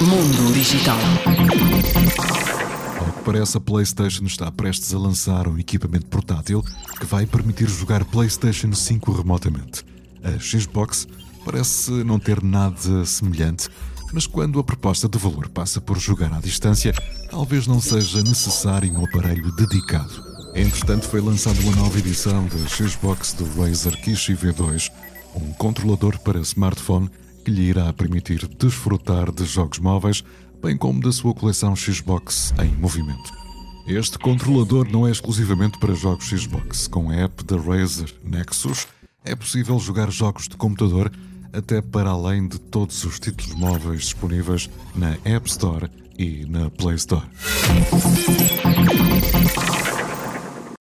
Mundo Digital. Ao que parece, a PlayStation está prestes a lançar um equipamento portátil que vai permitir jogar PlayStation 5 remotamente. A Xbox parece não ter nada semelhante, mas quando a proposta de valor passa por jogar à distância, talvez não seja necessário um aparelho dedicado. Entretanto, foi lançada uma nova edição da Xbox do Razer Kishi V2, um controlador para smartphone que lhe irá permitir desfrutar de jogos móveis, bem como da sua coleção Xbox em movimento. Este controlador não é exclusivamente para jogos Xbox. Com a app da Razer Nexus, é possível jogar jogos de computador até para além de todos os títulos móveis disponíveis na App Store e na Play Store.